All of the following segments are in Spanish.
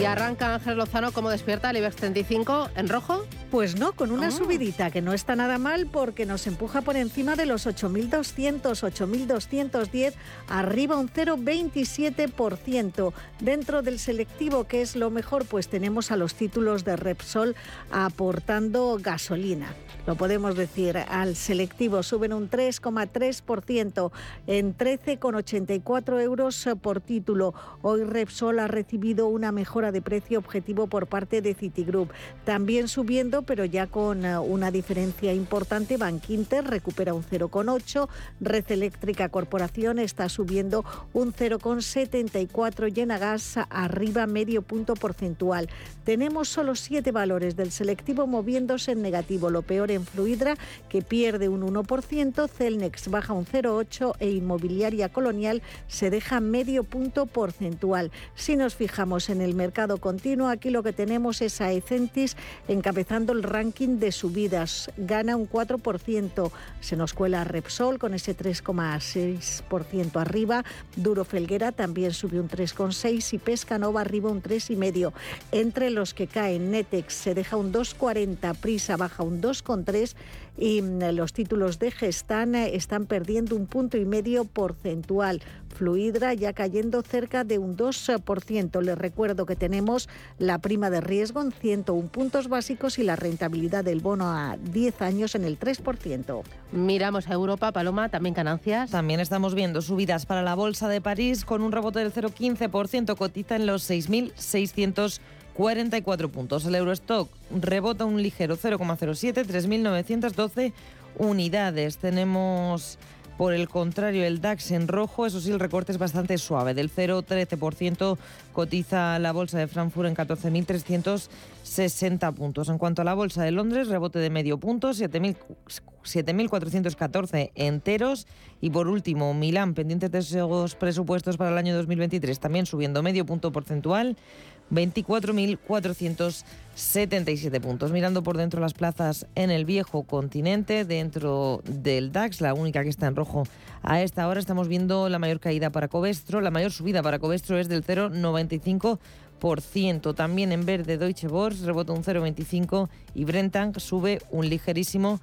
Y arranca Ángel Lozano como despierta el IBEX 35 en rojo. Pues no, con una Ah. subidita que no está nada mal porque nos empuja por encima de los 8.200, 8.210, arriba un 0,27%. Dentro del selectivo, que es lo mejor, pues tenemos a los títulos de Repsol aportando gasolina. Lo podemos decir, al selectivo suben un 3,3% en 13,84 euros por título. Hoy Repsol ha recibido una mejora de precio objetivo por parte de Citigroup. También subiendo, pero ya con eh, una diferencia importante, Bankinter recupera un 0,8, Red Eléctrica Corporación está subiendo un 0,74 y Enagas arriba medio punto porcentual. Tenemos solo siete valores del selectivo moviéndose en negativo, lo peor en Fluidra, que pierde un 1%, Celnex baja un 0,8 e Inmobiliaria Colonial se deja medio punto porcentual. Si nos fijamos en el mercado continuo, aquí lo que tenemos es a Ecentis encabezando el ranking de subidas, gana un 4%, se nos cuela Repsol con ese 3,6% arriba, Duro Felguera también subió un 3,6 y Pescanova arriba un 3,5. Entre los que caen, Netex se deja un 2,40, Prisa baja un 2,3 y mm, los títulos de Gestan eh, están perdiendo un punto y medio porcentual. Fluidra ya cayendo cerca de un 2%. Les recuerdo que tenemos la prima de riesgo en 101 puntos básicos y la rentabilidad del bono a 10 años en el 3%. Miramos a Europa, Paloma, también ganancias. También estamos viendo subidas para la Bolsa de París con un rebote del 0,15%, cotiza en los 6.644 puntos. El Eurostock rebota un ligero 0,07, 3.912 unidades. Tenemos... Por el contrario, el DAX en rojo, eso sí, el recorte es bastante suave. Del 0,13% cotiza la bolsa de Frankfurt en 14.360 puntos. En cuanto a la bolsa de Londres, rebote de medio punto, 7.414 enteros. Y por último, Milán, pendientes de esos presupuestos para el año 2023, también subiendo medio punto porcentual. 24.477 puntos. Mirando por dentro las plazas en el viejo continente, dentro del DAX, la única que está en rojo a esta hora, estamos viendo la mayor caída para Covestro. La mayor subida para Covestro es del 0,95%. También en verde Deutsche Börse rebota un 0,25% y Brentank sube un ligerísimo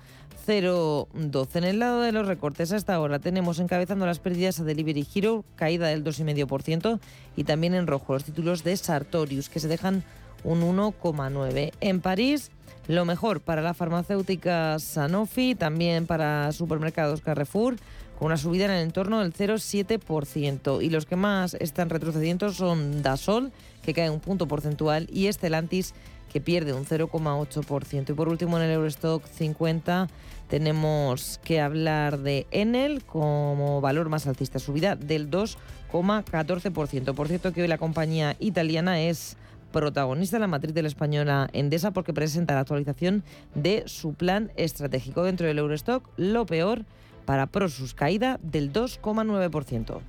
0,12. En el lado de los recortes hasta ahora tenemos encabezando las pérdidas a Delivery Hero, caída del 2,5% y también en rojo los títulos de Sartorius que se dejan un 1,9. En París lo mejor para la farmacéutica Sanofi, también para supermercados Carrefour, con una subida en el entorno del 0,7%. Y los que más están retrocediendo son Dasol, que cae un punto porcentual, y Estelantis, que pierde un 0,8%. Y por último, en el Eurostock 50 tenemos que hablar de Enel como valor más alcista, subida del 2,14%. Por cierto, que hoy la compañía italiana es protagonista en la matriz de la española Endesa porque presenta la actualización de su plan estratégico dentro del Eurostock. Lo peor para Prosus, caída del 2,9%.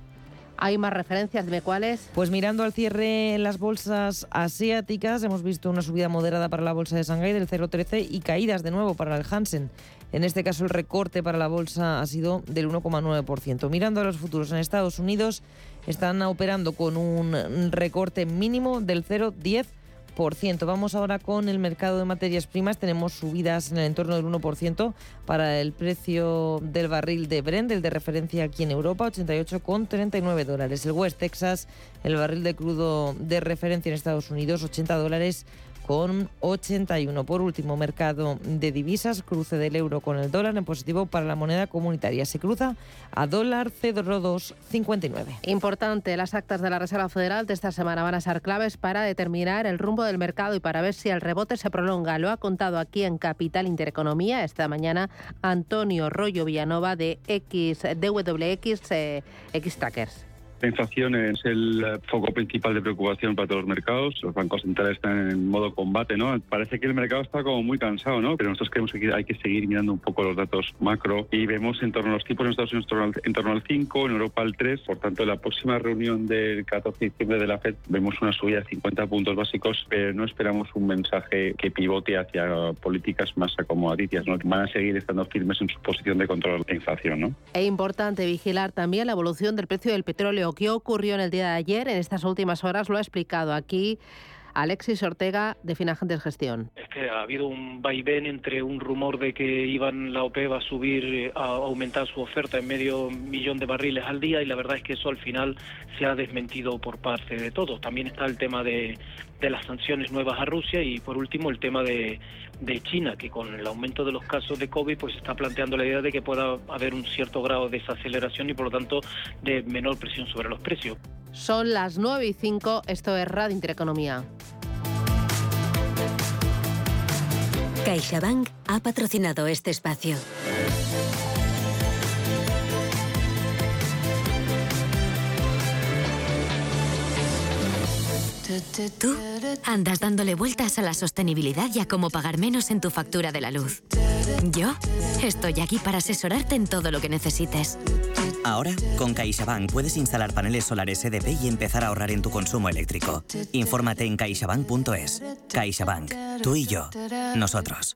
Hay más referencias, dime cuáles. Pues mirando al cierre en las bolsas asiáticas, hemos visto una subida moderada para la bolsa de Shanghái del 0,13 y caídas de nuevo para el Hansen. En este caso, el recorte para la bolsa ha sido del 1,9%. Mirando a los futuros en Estados Unidos, están operando con un recorte mínimo del 0,10%. Vamos ahora con el mercado de materias primas. Tenemos subidas en el entorno del 1% para el precio del barril de Brent, el de referencia aquí en Europa, 88,39 dólares. El West Texas, el barril de crudo de referencia en Estados Unidos, 80 dólares con 81. Por último, mercado de divisas, cruce del euro con el dólar en positivo para la moneda comunitaria. Se cruza a dólar C259. Importante, las actas de la Reserva Federal de esta semana van a ser claves para determinar el rumbo del mercado y para ver si el rebote se prolonga. Lo ha contado aquí en Capital Intereconomía esta mañana Antonio Rollo Villanova de X, DWX eh, Trackers. La inflación es el foco principal de preocupación para todos los mercados. Los bancos centrales están en modo combate, ¿no? Parece que el mercado está como muy cansado, ¿no? Pero nosotros creemos que hay que seguir mirando un poco los datos macro y vemos en torno a los tipos en Estados Unidos en torno al 5, en Europa al 3. Por tanto, en la próxima reunión del 14 de diciembre de la FED vemos una subida de 50 puntos básicos, pero no esperamos un mensaje que pivote hacia políticas más acomodadicias, ¿no? Van a seguir estando firmes en su posición de control de inflación, ¿no? Es importante vigilar también la evolución del precio del petróleo. ¿Qué ocurrió en el día de ayer? En estas últimas horas lo ha explicado aquí Alexis Ortega de Finagentes Gestión. Es que ha habido un vaivén entre un rumor de que iban la OPEP a subir, eh, a aumentar su oferta en medio millón de barriles al día y la verdad es que eso al final se ha desmentido por parte de todos. También está el tema de, de las sanciones nuevas a Rusia y por último el tema de, de China, que con el aumento de los casos de COVID pues está planteando la idea de que pueda haber un cierto grado de desaceleración y por lo tanto de menor presión sobre los precios. Son las 9 y 5, esto es Radio Intereconomía. CaixaBank ha patrocinado este espacio. Tú andas dándole vueltas a la sostenibilidad y a cómo pagar menos en tu factura de la luz. Yo estoy aquí para asesorarte en todo lo que necesites. Ahora, con CaixaBank puedes instalar paneles solares EDP y empezar a ahorrar en tu consumo eléctrico. Infórmate en caixabank.es. CaixaBank. Tú y yo. Nosotros.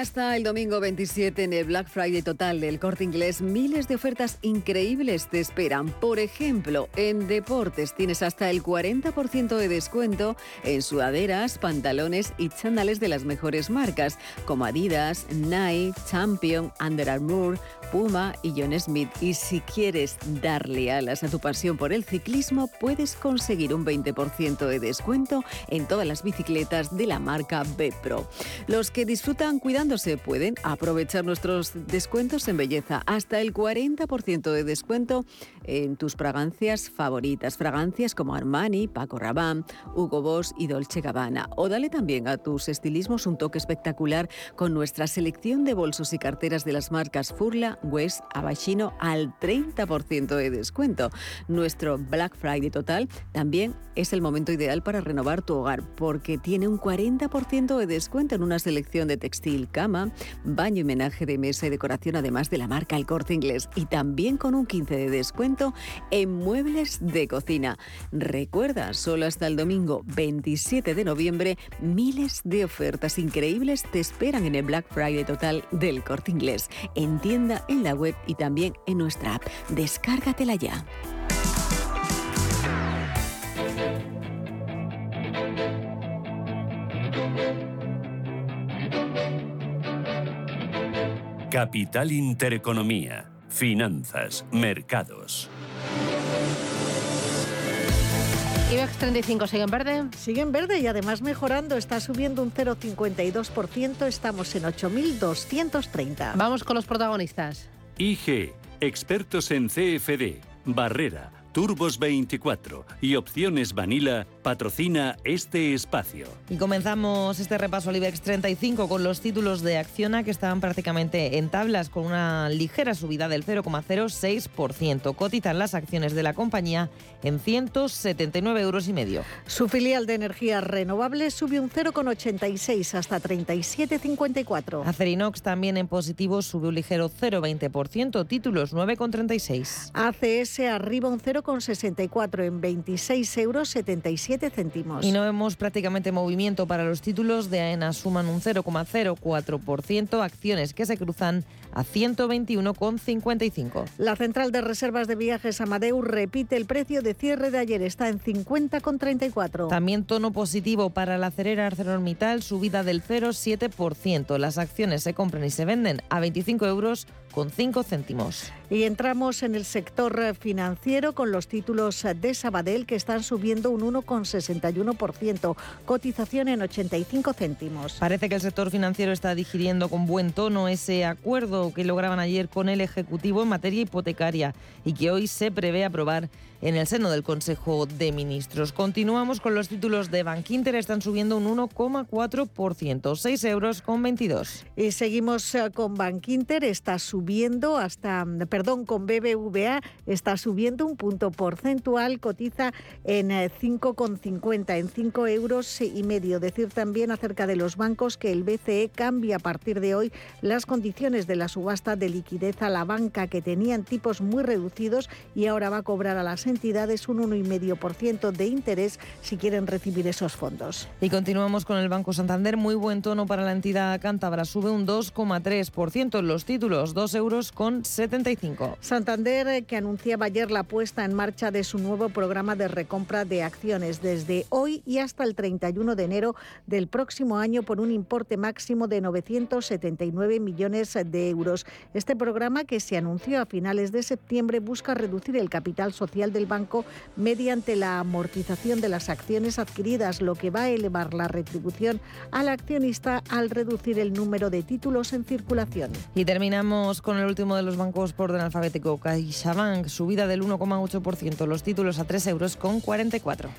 hasta el domingo 27 en el Black Friday total del corte inglés, miles de ofertas increíbles te esperan. Por ejemplo, en deportes tienes hasta el 40% de descuento en sudaderas, pantalones y chándales de las mejores marcas, como Adidas, Nike, Champion, Under Armour, Puma y John Smith. Y si quieres darle alas a tu pasión por el ciclismo, puedes conseguir un 20% de descuento en todas las bicicletas de la marca B Pro. Los que disfrutan cuidándose pueden aprovechar nuestros descuentos en belleza. Hasta el 40% de descuento en tus fragancias favoritas. Fragancias como Armani, Paco Rabanne, Hugo Boss y Dolce Gabbana. O dale también a tus estilismos un toque espectacular con nuestra selección de bolsos y carteras de las marcas Furla, West, Abashino al 30% de descuento. Nuestro Black Friday total también es el momento ideal para renovar tu hogar porque tiene un 40% de descuento en una selección de textil, cama, baño y menaje de mesa y decoración además de la marca El Corte Inglés y también con un 15% de descuento en muebles de cocina. Recuerda, solo hasta el domingo 27 de noviembre, miles de ofertas increíbles te esperan en el Black Friday total del Corte Inglés, en tienda, en la web y también en nuestra app. Descárgatela ya. Capital Intereconomía. Finanzas, mercados. IBEX 35 sigue en verde. Sigue en verde y además mejorando. Está subiendo un 0,52%. Estamos en 8.230. Vamos con los protagonistas. IG, expertos en CFD, Barrera, Turbos 24 y Opciones Vanilla patrocina este espacio. Y comenzamos este repaso al IBEX 35 con los títulos de Acciona que estaban prácticamente en tablas con una ligera subida del 0,06%. Cotizan las acciones de la compañía en 179 euros y medio. Su filial de energías renovables subió un 0,86 hasta 37,54. Acerinox también en positivo sube un ligero 0,20%, títulos 9,36. ACS arriba un 0,64 en 26 euros 77 céntimos. Y no vemos prácticamente movimiento para los títulos de AENA, suman un 0,04%, acciones que se cruzan a 121,55. La central de reservas de viajes Amadeus repite el precio de cierre de ayer, está en 50,34. También tono positivo para la cerera ArcelorMittal, subida del 0,7%. Las acciones se compran y se venden a 25 euros con 5 céntimos. Y entramos en el sector financiero con los títulos de Sabadell que están subiendo un 1,61%, cotización en 85 céntimos. Parece que el sector financiero está digiriendo con buen tono ese acuerdo que lograban ayer con el Ejecutivo en materia hipotecaria y que hoy se prevé aprobar en el seno del Consejo de Ministros. Continuamos con los títulos de Bankinter, están subiendo un 1,4%, 6 euros con 22. Y seguimos eh, con Bankinter, está subiendo hasta, perdón, con BBVA, está subiendo un punto porcentual, cotiza en 5,50, eh, en 5 euros y medio. Decir también acerca de los bancos que el BCE cambia a partir de hoy las condiciones de la subasta de liquidez a la banca que tenían tipos muy reducidos y ahora va a cobrar a las entidades un 1,5% de interés si quieren recibir esos fondos. Y continuamos con el Banco Santander. Muy buen tono para la entidad cántabra. Sube un 2,3% en los títulos, 2 euros con 75. Santander, eh, que anunciaba ayer la puesta en marcha de su nuevo programa de recompra de acciones desde hoy y hasta el 31 de enero del próximo año por un importe máximo de 979 millones de euros. Este programa, que se anunció a finales de septiembre, busca reducir el capital social de el banco mediante la amortización de las acciones adquiridas, lo que va a elevar la retribución al accionista al reducir el número de títulos en circulación. Y terminamos con el último de los bancos por alfabético, CaixaBank, subida del 1,8%, los títulos a 3 euros con 44.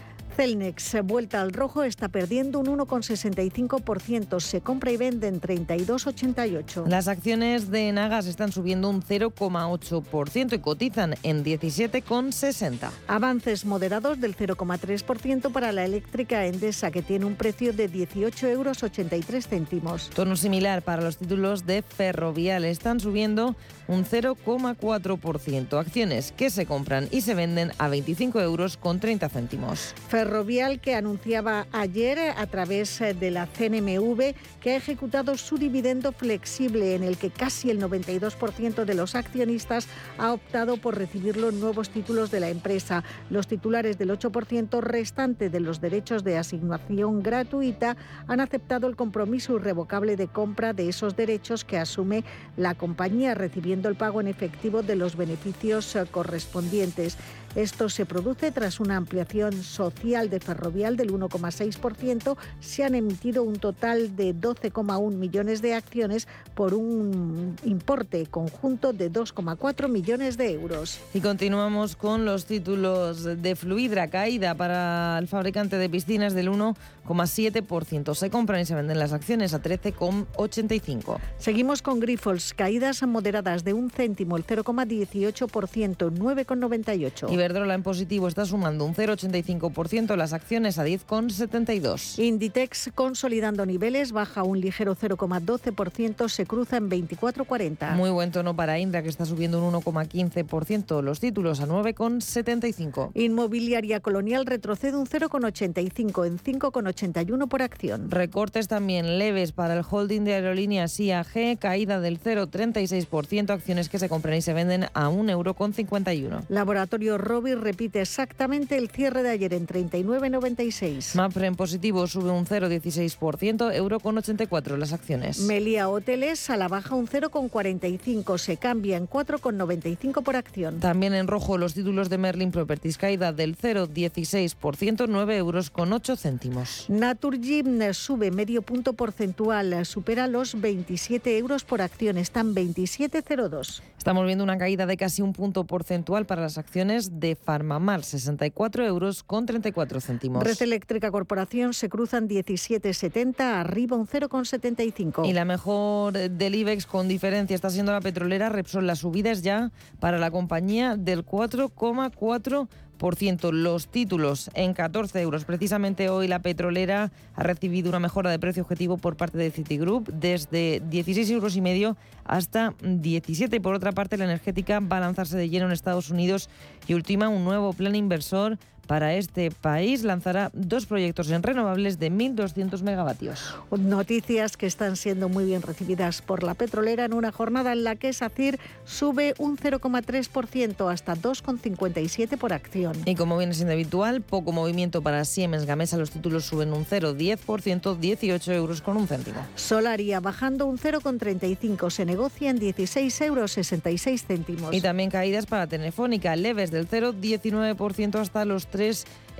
Celnex, vuelta al rojo, está perdiendo un 1,65%. Se compra y vende en 32,88. Las acciones de Nagas están subiendo un 0,8% y cotizan en 17,60. Avances moderados del 0,3% para la eléctrica Endesa, que tiene un precio de 18,83 euros. céntimos. Tono similar para los títulos de Ferrovial. Están subiendo un 0,4%. Acciones que se compran y se venden a 25 euros con 30 céntimos. Ferrovial que anunciaba ayer a través eh, de la CNMV que ha ejecutado su dividendo flexible en el que casi el 92% de los accionistas ha optado por recibir los nuevos títulos de la empresa. Los titulares del 8% restante de los derechos de asignación gratuita han aceptado el compromiso irrevocable de compra de esos derechos que asume la compañía recibiendo el pago en efectivo de los beneficios eh, correspondientes. Esto se produce tras una ampliación social de Ferrovial del 1,6%. Se han emitido un total de 12,1 millones de acciones por un importe conjunto de 2,4 millones de euros. Y continuamos con los títulos de Fluidra, caída para el fabricante de piscinas del 1,7%. Se compran y se venden las acciones a 13,85. Seguimos con Grifols, caídas moderadas de un céntimo, el 0,18%, 9,98. Iberdrola en positivo está sumando un 0,85%, las acciones a 10,72. Inditex consolidando niveles, baja un ligero 0,12%, se cruza en 24,40. Muy buen tono para Indra, que está subiendo un 1,15%, los títulos a 9,75. Inmobiliaria Colonial retrocede un 0,85 en 5,81 por acción. Recortes también leves para el holding de aerolíneas IAG, caída del 0,36%, acciones que se compran y se venden a 1,51 euro. Laboratorio Robi repite exactamente el cierre de ayer en 39,96. Mapfre en positivo sube un 0,16%, euro con 84 las acciones. Melia Hoteles a la baja un 0,45, se cambia en 4,95 por acción. También en rojo los títulos de Merlin Properties, caída del 0,16%, 9 euros con 8 céntimos. Naturgy sube medio punto porcentual, supera los 27 euros por acción, están 27,02. Estamos viendo una caída de casi un punto porcentual para las acciones de Farmamar, 64 euros con 34 céntimos. Red Eléctrica Corporación se cruzan 17,70, arriba un 0,75. Y la mejor del IBEX con diferencia está siendo la petrolera Repsol. La subida es ya para la compañía del 4,4%. Los títulos en 14 euros. Precisamente hoy la petrolera ha recibido una mejora de precio objetivo por parte de Citigroup desde 16 euros y medio hasta 17. Por otra parte, la energética va a lanzarse de lleno en Estados Unidos y ultima un nuevo plan inversor para este país. Lanzará dos proyectos en renovables de 1.200 megavatios. Noticias que están siendo muy bien recibidas por la petrolera en una jornada en la que SACIR sube un 0,3% hasta 2,57 por acción. Y como viene siendo habitual, poco movimiento para Siemens Gamesa. Los títulos suben un 0,10%, 18 euros con un céntimo. Solaria bajando un 0,35, se negocia en 16 euros 66 céntimos. Y también caídas para Telefónica, leves del 0,19% hasta los 3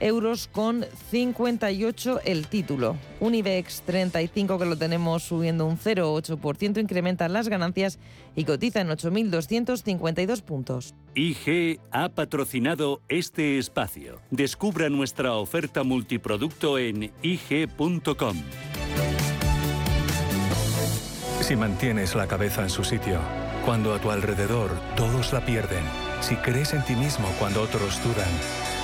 euros con 58 el título. Un IBEX 35 que lo tenemos subiendo un 0,8%, incrementan las ganancias y cotiza en 8.252 puntos. IG ha patrocinado este espacio. Descubra nuestra oferta multiproducto en IG.com. Si mantienes la cabeza en su sitio, cuando a tu alrededor todos la pierden, si crees en ti mismo cuando otros dudan,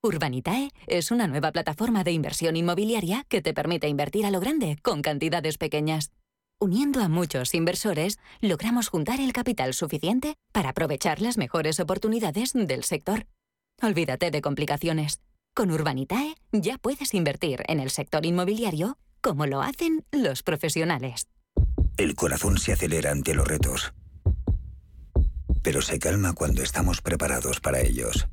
Urbanitae es una nueva plataforma de inversión inmobiliaria que te permite invertir a lo grande con cantidades pequeñas. Uniendo a muchos inversores, logramos juntar el capital suficiente para aprovechar las mejores oportunidades del sector. Olvídate de complicaciones. Con Urbanitae ya puedes invertir en el sector inmobiliario como lo hacen los profesionales. El corazón se acelera ante los retos, pero se calma cuando estamos preparados para ellos.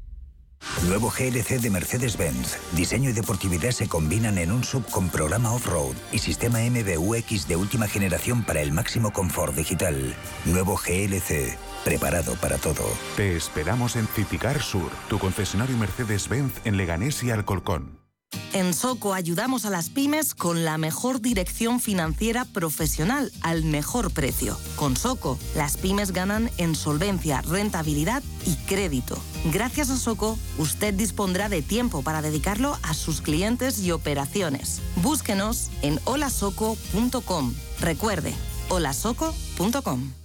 Nuevo GLC de Mercedes-Benz. Diseño y deportividad se combinan en un sub con programa off-road y sistema MBUX de última generación para el máximo confort digital. Nuevo GLC. Preparado para todo. Te esperamos en Citicar Sur, tu concesionario Mercedes-Benz en Leganés y Alcolcón. En Soco ayudamos a las pymes con la mejor dirección financiera profesional al mejor precio. Con Soco, las pymes ganan en solvencia, rentabilidad y crédito. Gracias a Soco, usted dispondrá de tiempo para dedicarlo a sus clientes y operaciones. Búsquenos en holasoco.com. Recuerde, holasoco.com.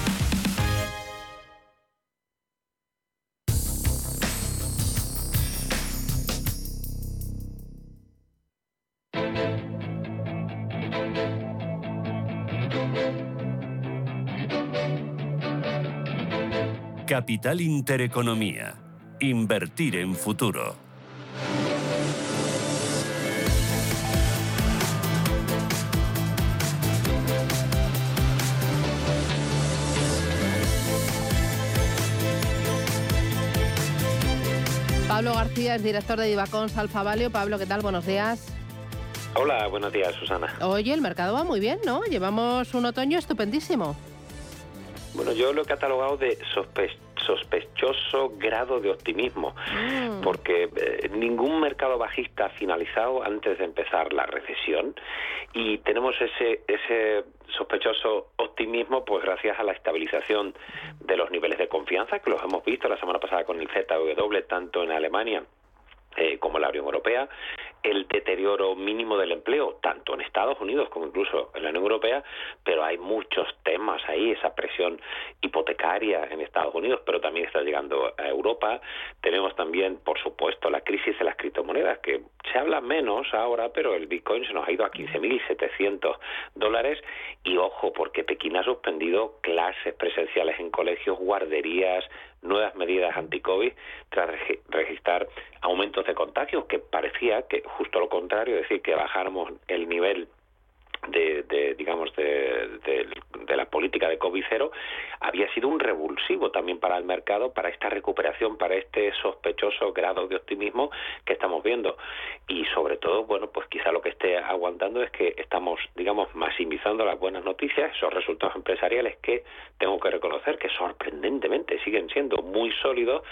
Capital Intereconomía. Invertir en futuro. Pablo García es director de Divacons Alfa Valio. Pablo, ¿qué tal? Buenos días. Hola, buenos días, Susana. Oye, el mercado va muy bien, ¿no? Llevamos un otoño estupendísimo. Bueno, yo lo he catalogado de sospechoso grado de optimismo, Mm. porque eh, ningún mercado bajista ha finalizado antes de empezar la recesión y tenemos ese, ese sospechoso optimismo pues gracias a la estabilización de los niveles de confianza que los hemos visto la semana pasada con el ZW tanto en Alemania eh, como en la Unión Europea, el deterioro mínimo del empleo, tanto en Estados Unidos como incluso en la Unión Europea, pero hay muchos temas ahí, esa presión hipotecaria en Estados Unidos, pero también está llegando a Europa. Tenemos también, por supuesto, la crisis de las criptomonedas, que se habla menos ahora, pero el Bitcoin se nos ha ido a 15.700 dólares. Y ojo, porque Pekín ha suspendido clases presenciales en colegios, guarderías, nuevas medidas anti-COVID tras registrar aumentos de contagios que parecía que justo lo contrario, es decir, que bajáramos el nivel de, digamos de, de, la política de COVID cero había sido un revulsivo también para el mercado para esta recuperación para este sospechoso grado de optimismo que estamos viendo. Y sobre todo bueno pues quizá lo que esté aguantando es que estamos digamos maximizando las buenas noticias esos resultados empresariales que tengo que reconocer que sorprendentemente siguen siendo muy sólidos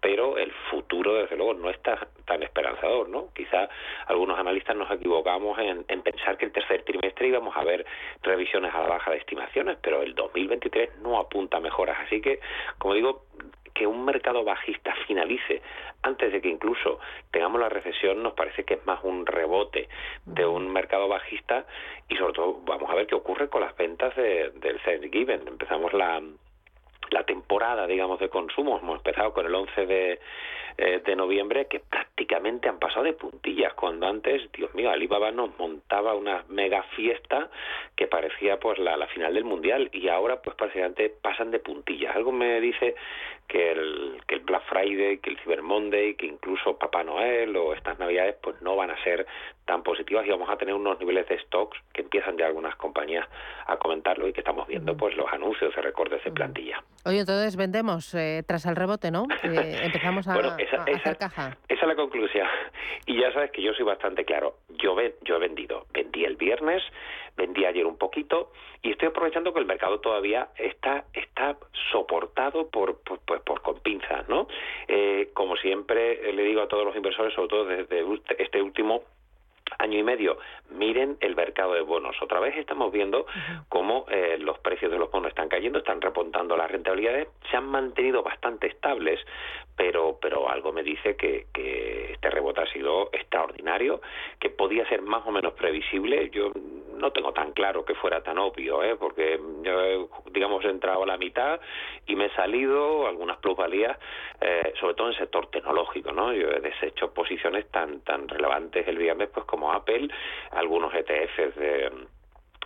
pero el futuro desde luego no está tan esperanzador no quizá algunos analistas nos equivocamos en, en pensar que el tercer trimestre íbamos a ver revisiones a la baja de estimaciones, pero el 2023 no apunta a mejoras. Así que, como digo, que un mercado bajista finalice antes de que incluso tengamos la recesión nos parece que es más un rebote de un mercado bajista y sobre todo vamos a ver qué ocurre con las ventas de, del Thanksgiving. Empezamos la, la temporada, digamos, de consumo. Hemos empezado con el 11 de, eh, de noviembre que prácticamente han pasado de puntillas, cuando antes, Dios mío, Alibaba nos montaba una mega fiesta que parecía pues la, la final del Mundial y ahora pues prácticamente pasan de puntillas. Algo me dice que el, que el Black Friday, que el Cyber Monday, que incluso Papá Noel o estas Navidades pues no van a ser tan positivas y vamos a tener unos niveles de stocks que empiezan ya algunas compañías a comentarlo y que estamos viendo pues los anuncios de recortes de plantilla. Oye, entonces vendemos eh, tras el rebote, ¿no? Eh, empezamos a, esa, hacer caja. Esa es la conclusión. Y ya sabes que yo soy bastante claro. Yo, yo he vendido. Vendí el viernes, vendí ayer un poquito y estoy aprovechando que el mercado todavía está está soportado por por, por, por con pinzas, ¿no? Eh, como siempre le digo a todos los inversores, sobre todo desde este último año y medio, miren el mercado de bonos. Otra vez estamos viendo cómo eh, los precios de los bonos están cayendo, están repuntando las rentabilidades, se han mantenido bastante estables, pero, pero algo me dice que, que este rebote ha sido extraordinario, que podía ser más o menos previsible. Yo no tengo tan claro que fuera tan obvio, ¿eh? porque yo, digamos, he entrado a la mitad y me he salido algunas plusvalías, eh, sobre todo en el sector tecnológico, ¿no? Yo he deshecho posiciones tan tan relevantes el viernes pues como Apple, algunos ETFs de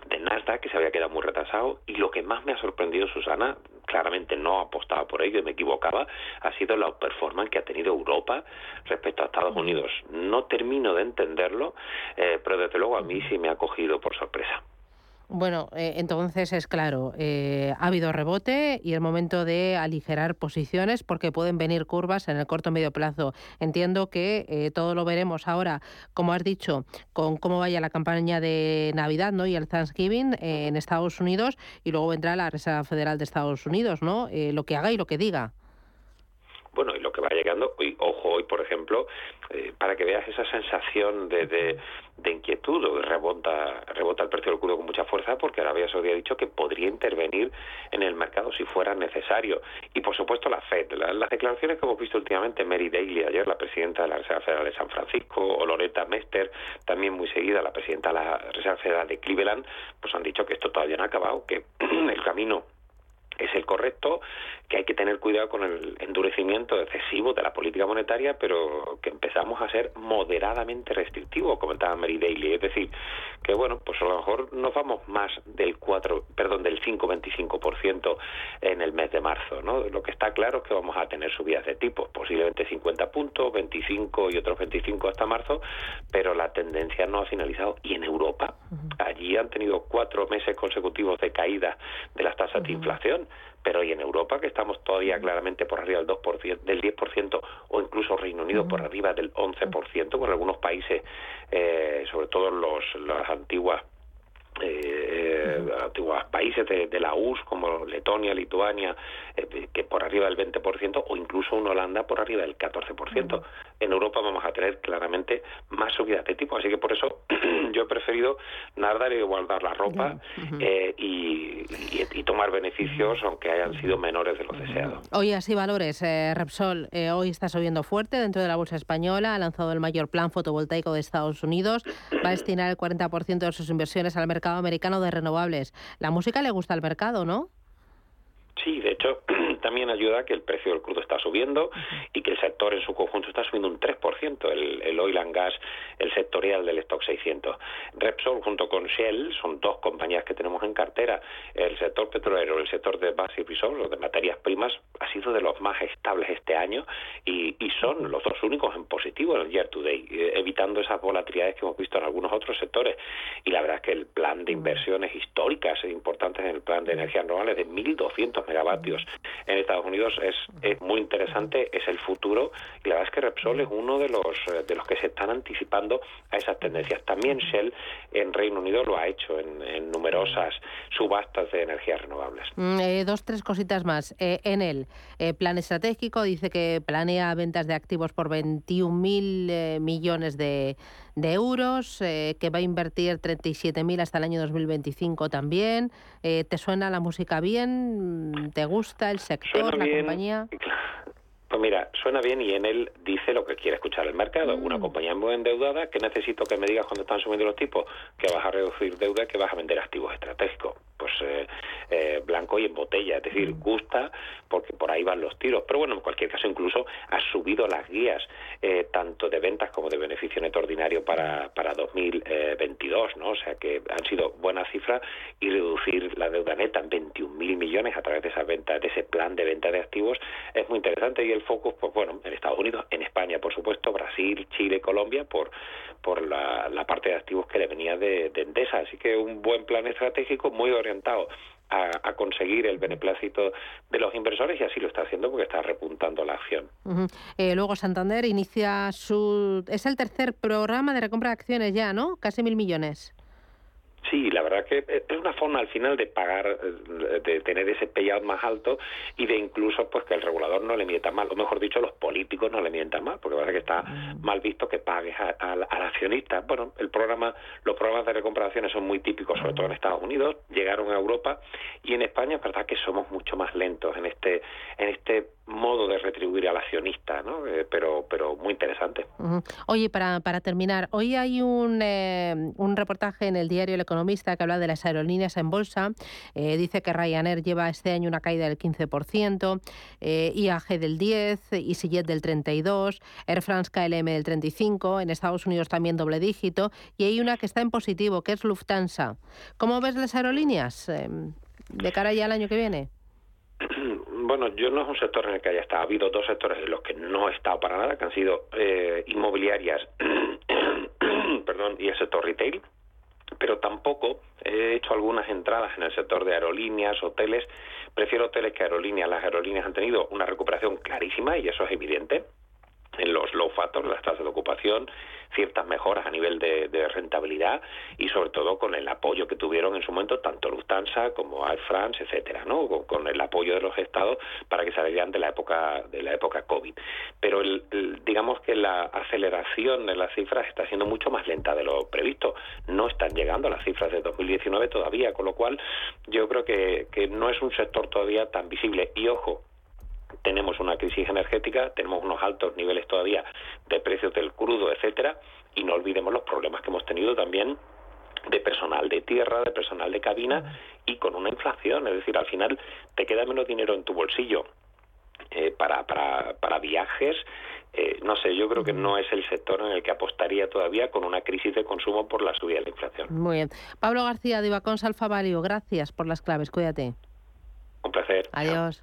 de Nasdaq que se había quedado muy retrasado y lo que más me ha sorprendido Susana claramente no apostaba por ello y me equivocaba ha sido la performance que ha tenido Europa respecto a Estados Unidos. No termino de entenderlo eh, pero desde luego a mí sí me ha cogido por sorpresa bueno, eh, entonces es claro, eh, ha habido rebote y el momento de aligerar posiciones porque pueden venir curvas en el corto medio plazo. Entiendo que eh, todo lo veremos ahora, como has dicho, con cómo vaya la campaña de Navidad ¿no? y el Thanksgiving en Estados Unidos y luego vendrá la Reserva Federal de Estados Unidos, ¿no? lo que haga y lo que diga. Bueno, y lo que va llegando, hoy por ejemplo, eh, para que veas esa sensación de, de, inquietud, rebota, rebota el precio del crudo con mucha fuerza, porque Arabia Saudí ha dicho que podría intervenir en el mercado si fuera necesario. Y por supuesto la FED, las declaraciones que hemos visto últimamente, Mary Daly ayer, la presidenta de la Reserva Federal de San Francisco, o Loretta Mester, también muy seguida, la presidenta de la Reserva Federal de Cleveland, pues han dicho que esto todavía no ha acabado, que el camino es el correcto, que hay que tener cuidado con el endurecimiento excesivo de la política monetaria, pero que empezamos a ser moderadamente restrictivos, comentaba Mary Daly, es decir, que bueno, pues a lo mejor nos vamos más del 4, perdón, del 5-25% en el mes de marzo, ¿no? Lo que está claro es que vamos a tener subidas de tipos, posiblemente 50 puntos, 25 y otros 25 hasta marzo, pero la tendencia no ha finalizado. Y en Europa allí han tenido cuatro meses consecutivos de caída de las tasas de inflación pero y en Europa que estamos todavía claramente por arriba del 2%, del 10% o incluso Reino Unido por arriba del 11%, con algunos países, eh, sobre todo los, las antiguas eh, antiguos países de, la URSS como Letonia, Lituania, eh, que por arriba del 20% o incluso en Holanda por arriba del 14%. En Europa vamos a tener claramente más subidas de tipo, así que por eso yo he preferido nadar y guardar la ropa eh, y, tomar beneficios aunque hayan sido menores de lo deseado. Hoy así valores, eh, Repsol, hoy está subiendo fuerte dentro de la bolsa española, ha lanzado el mayor plan fotovoltaico de Estados Unidos, va a destinar el 40% de sus inversiones al mercado americano de renovables. La música le gusta al mercado, ¿no? Sí, de hecho, también ayuda que el precio del crudo está subiendo y que el sector en su conjunto está subiendo un 3%, el, el oil and gas, el sectorial del stock 600. Repsol junto con Shell son dos compañías que tenemos en cartera. El sector petrolero, el sector de base y resources, de materias primas, ha sido de los más estables este año y, y son los dos únicos en positivo en el year to day, eh, evitando esas volatilidades que hemos visto en algunos otros sectores. Y la verdad es que el plan de inversiones históricas e importantes en el plan de energías renovables de 1.200 megavatios en Estados Unidos es, muy interesante, es el futuro y la verdad es que Repsol es uno de los eh, de los que se están anticipando a esas tendencias. También Shell en Reino Unido lo ha hecho en, numerosas subastas de energías renovables. Mm, eh, dos, tres cositas más. Eh, en el eh, plan estratégico dice que planea ventas de activos por 21.000 eh, millones de, de euros, eh, que va a invertir 37.000 hasta el año 2025 también. Eh, ¿Te suena la música bien? ¿Te gusta el sector, Suena la bien. compañía? Pues mira, suena bien y en él dice lo que quiere escuchar el mercado. Una compañía muy endeudada, que necesito que me digas cuando están subiendo los tipos que vas a reducir deuda, que vas a vender activos estratégicos. Pues eh, eh, blanco y en botella, es decir, gusta porque por ahí van los tiros. Pero bueno, en cualquier caso, incluso ha subido las guías, eh, tanto de ventas como de beneficio neto ordinario para, para 2022, ¿no? O sea que han sido buenas cifras y reducir la deuda neta en 21.000 millones a través de esas ventas, de ese plan de venta de activos, es muy interesante y el focus, pues bueno, en Estados Unidos, en España, por supuesto, Brasil, Chile, Colombia, por, por la, parte de activos que le venía de, de Endesa. Así que un buen plan estratégico muy orientado a, conseguir el beneplácito de los inversores y así lo está haciendo porque está repuntando la acción. Eh, luego Santander inicia su... Es el tercer programa de recompra de acciones ya, ¿no? Casi mil millones. Sí, la verdad que es una forma al final de pagar, de tener ese payout más alto y de incluso pues que el regulador no le mienta mal, o mejor dicho, los políticos no le mientan mal, porque la verdad que está mal visto que pagues al accionista. Bueno, el programa, los programas de recompra de acciones son muy típicos, sobre todo en Estados Unidos, llegaron a Europa y en España es verdad que somos mucho más lentos en este, en este modo de retribuir al accionista, ¿no? Eh, pero, pero muy interesante. Uh -huh. Oye, para, para terminar, hoy hay un, eh, un reportaje en el diario El Economista que habla de las aerolíneas en bolsa. Eh, dice que Ryanair lleva este año una caída del 15%, IAG del 10%, EasyJet del 32%, Air France KLM del 35%, en Estados Unidos también doble dígito, y hay una que está en positivo, que es Lufthansa. ¿Cómo ves las aerolíneas de cara ya al año que viene? Bueno, yo no es un sector en el que haya estado. Ha habido dos sectores en los que no he estado para nada, que han sido eh, inmobiliarias perdón, y el sector retail, pero tampoco he hecho algunas entradas en el sector de aerolíneas, hoteles. Prefiero hoteles que aerolíneas. Las aerolíneas han tenido una recuperación clarísima y eso es evidente en los low factors, las tasas de ocupación, ciertas mejoras a nivel de, rentabilidad y sobre todo con el apoyo que tuvieron en su momento tanto Lufthansa como Air France, etcétera, ¿no? Con, el apoyo de los estados para que salieran de la época de la época COVID. Pero el, el, digamos que la aceleración de las cifras está siendo mucho más lenta de lo previsto. No están llegando las cifras de 2019 todavía, con lo cual yo creo que, que no es un sector todavía tan visible. Y ojo, tenemos una crisis energética, tenemos unos altos niveles todavía de precios del crudo, etcétera, y no olvidemos los problemas que hemos tenido también de personal de tierra, de personal de cabina y con una inflación, es decir, al final te queda menos dinero en tu bolsillo eh, para, para, para viajes. Eh, no sé, yo creo que no es el sector en el que apostaría todavía con una crisis de consumo por la subida de la inflación. Muy bien. Pablo García de Ibacons Alfa Value, gracias por las claves, cuídate. Un placer. Adiós.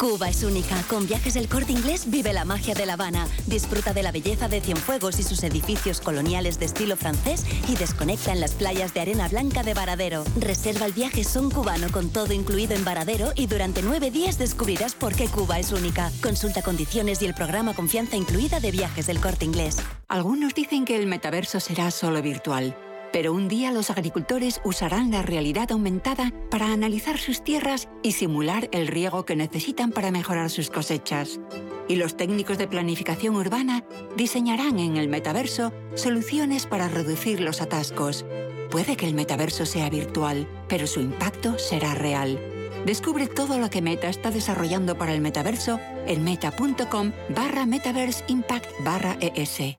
Cuba es única. Con viajes del corte inglés vive la magia de La Habana. Disfruta de la belleza de Cienfuegos y sus edificios coloniales de estilo francés y desconecta en las playas de arena blanca de Varadero. Reserva el viaje son cubano con todo incluido en Varadero y durante nueve días descubrirás por qué Cuba es única. Consulta condiciones y el programa Confianza Incluida de viajes del corte inglés. Algunos dicen que el metaverso será solo virtual. Pero un día los agricultores usarán la realidad aumentada para analizar sus tierras y simular el riego que necesitan para mejorar sus cosechas. Y los técnicos de planificación urbana diseñarán en el metaverso soluciones para reducir los atascos. Puede que el metaverso sea virtual, pero su impacto será real. Descubre todo lo que Meta está desarrollando para el metaverso en meta.com barra metaverse impact barra ES.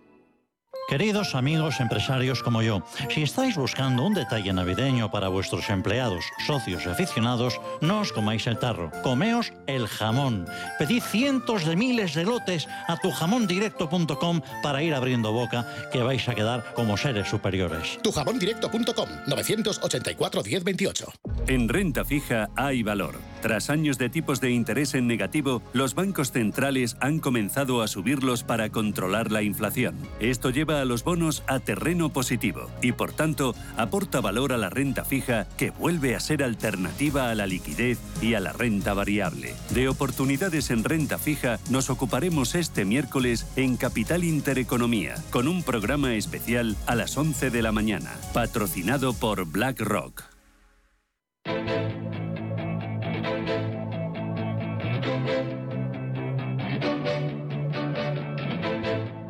Queridos amigos empresarios como yo, si estáis buscando un detalle navideño para vuestros empleados, socios y aficionados, no os comáis el tarro, comeos el jamón. Pedid cientos de miles de lotes a tujamondirecto.com para ir abriendo boca, que vais a quedar como seres superiores. Tujamondirecto.com 984 1028. En renta fija hay valor. Tras años de tipos de interés en negativo, los bancos centrales han comenzado a subirlos para controlar la inflación. Esto lleva a los bonos a terreno positivo y por tanto aporta valor a la renta fija que vuelve a ser alternativa a la liquidez y a la renta variable. De oportunidades en renta fija nos ocuparemos este miércoles en Capital Intereconomía con un programa especial a las 11 de la mañana, patrocinado por BlackRock.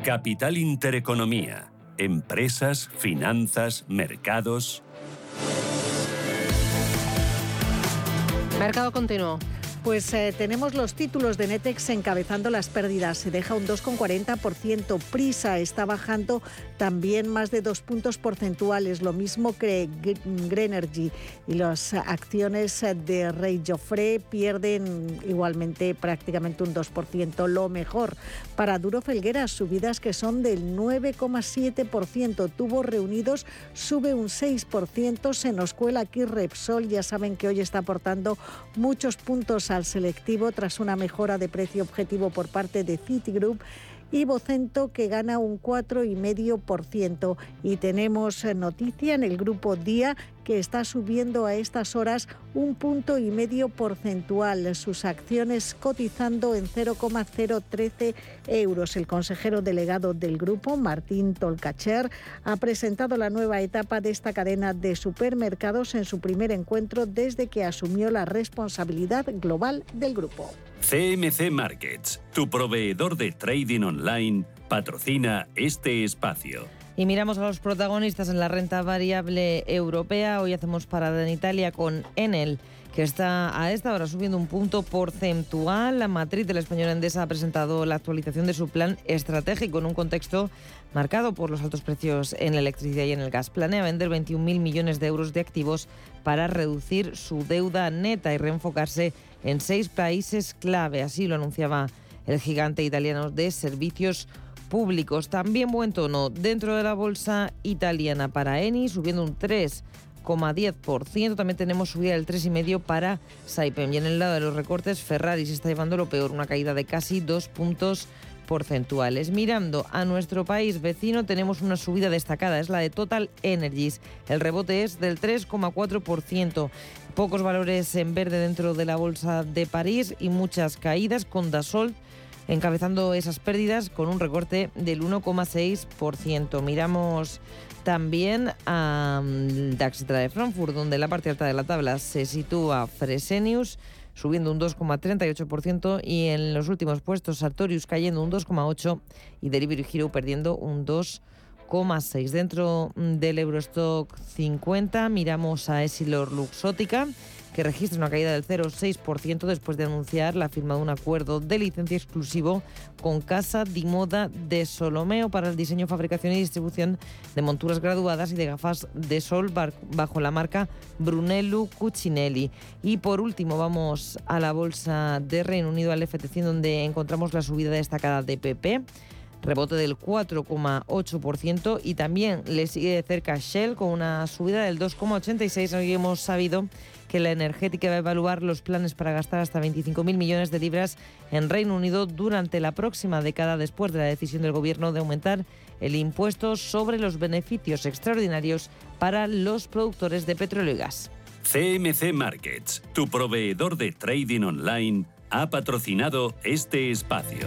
Capital Intereconomía. Empresas, finanzas, mercados. Mercado continuo. Pues eh, tenemos los títulos de Netex encabezando las pérdidas. Se deja un 2,40%. Prisa está bajando también más de dos puntos porcentuales. Lo mismo que Grenergy. Y las acciones de Rey Joffre pierden igualmente prácticamente un 2%. Lo mejor para Duro Felguera, subidas que son del 9,7%. Tuvo reunidos, sube un 6%. Se nos cuela aquí Repsol. Ya saben que hoy está aportando muchos puntos al selectivo tras una mejora de precio objetivo por parte de Citigroup y Vocento que gana un 4,5%. Y tenemos eh, noticia en el grupo Día que está subiendo a estas horas un punto y medio porcentual, sus acciones cotizando en 0,013 euros. El consejero delegado del grupo, Martín Tolcacher, ha presentado la nueva etapa de esta cadena de supermercados en su primer encuentro desde que asumió la responsabilidad global del grupo. CMC Markets, tu proveedor de trading online, patrocina este espacio. Y miramos a los protagonistas en la renta variable europea. Hoy hacemos parada en Italia con Enel que está a esta hora subiendo un punto porcentual. La matriz de la española Endesa ha presentado la actualización de su plan estratégico en un contexto marcado por los altos precios en la electricidad y en el gas. Planea vender 21.000 millones de euros de activos para reducir su deuda neta y reenfocarse en seis países clave. Así lo anunciaba el gigante italiano de servicios. También buen tono dentro de la bolsa italiana para Eni, subiendo un 3,10%. También tenemos subida del 3,5% para Saipem. Y en el lado de los recortes, Ferrari se está llevando lo peor, una caída de casi dos puntos porcentuales. Mirando a nuestro país vecino tenemos una subida destacada, es la de Total Energies. El rebote es del 3,4%. Pocos valores en verde dentro de la bolsa de París y muchas caídas con Dassault encabezando esas pérdidas con un recorte del 1,6%. Miramos también a mm, DAX de Frankfurt, donde la parte alta de la tabla se sitúa Fresenius, subiendo un 2,38% y en los últimos puestos Sartorius cayendo un 2,8% y Delivery Hero perdiendo un 2,6%. Dentro del Eurostock 50 miramos a Esilor Luxótica que registra una caída del 0,6% después de anunciar la firma de un acuerdo de licencia exclusivo con Casa di Moda de Solomeo para el diseño, fabricación y distribución de monturas graduadas y de gafas de sol bajo la marca Brunello Cucinelli. Y por último vamos a la bolsa de Reino Unido, al FTC, donde encontramos la subida destacada de PP rebote del 4,8% y también le sigue de cerca Shell con una subida del 2,86%. Hoy hemos sabido que la energética va a evaluar los planes para gastar hasta 25.000 millones de libras en Reino Unido durante la próxima década después de la decisión del Gobierno de aumentar el impuesto sobre los beneficios extraordinarios para los productores de petróleo y gas. CMC Markets, tu proveedor de trading online, ha patrocinado este espacio.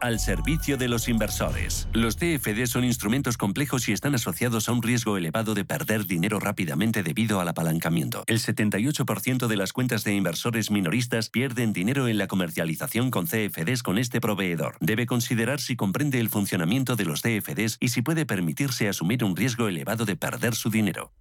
al servicio de los inversores. Los TFD son instrumentos complejos y están asociados a un riesgo elevado de perder dinero rápidamente debido al apalancamiento. El 78% de las cuentas de inversores minoristas pierden dinero en la comercialización con CFDs con este proveedor. Debe considerar si comprende el funcionamiento de los TFDs y si puede permitirse asumir un riesgo elevado de perder su dinero.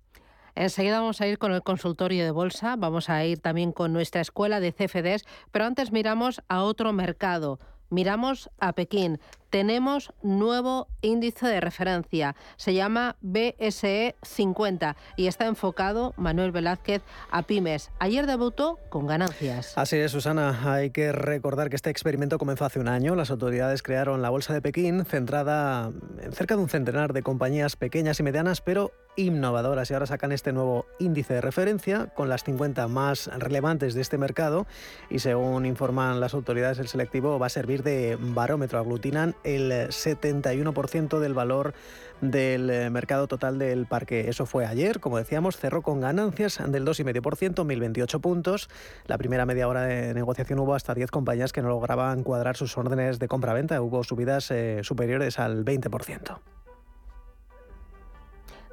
Enseguida vamos a ir con el consultorio de bolsa, vamos a ir también con nuestra escuela de CFDs, pero antes miramos a otro mercado. Miramos a Pekín tenemos nuevo índice de referencia. Se llama BSE 50 y está enfocado, Manuel Velázquez, a pymes. Ayer debutó con ganancias. Así es, Susana. Hay que recordar que este experimento comenzó hace un año. Las autoridades crearon la Bolsa de Pekín, centrada en cerca de un centenar de compañías pequeñas y medianas, pero innovadoras. Y ahora sacan este nuevo índice de referencia con las 50 más relevantes de este mercado. Y según informan las autoridades, el selectivo va a servir de barómetro. Aglutinan el 71% del valor del eh, mercado total del parque. Eso fue ayer, como decíamos, cerró con ganancias del 2,5%, 1028 puntos. La primera media hora de negociación hubo hasta 10 compañías que no lograban cuadrar sus órdenes de compra-venta. Hubo subidas eh, superiores al 20%.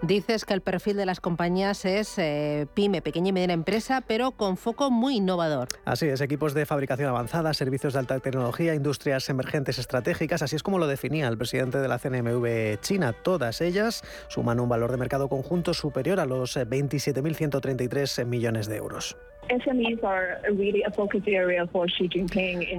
Dices que el perfil de las compañías es eh, pyme, pequeña y mediana empresa, pero con foco muy innovador. Así es, equipos de fabricación avanzada, servicios de alta tecnología, industrias emergentes estratégicas, así es como lo definía el presidente de la CNMV China. Todas ellas suman un valor de mercado conjunto superior a los 27.133 millones de euros.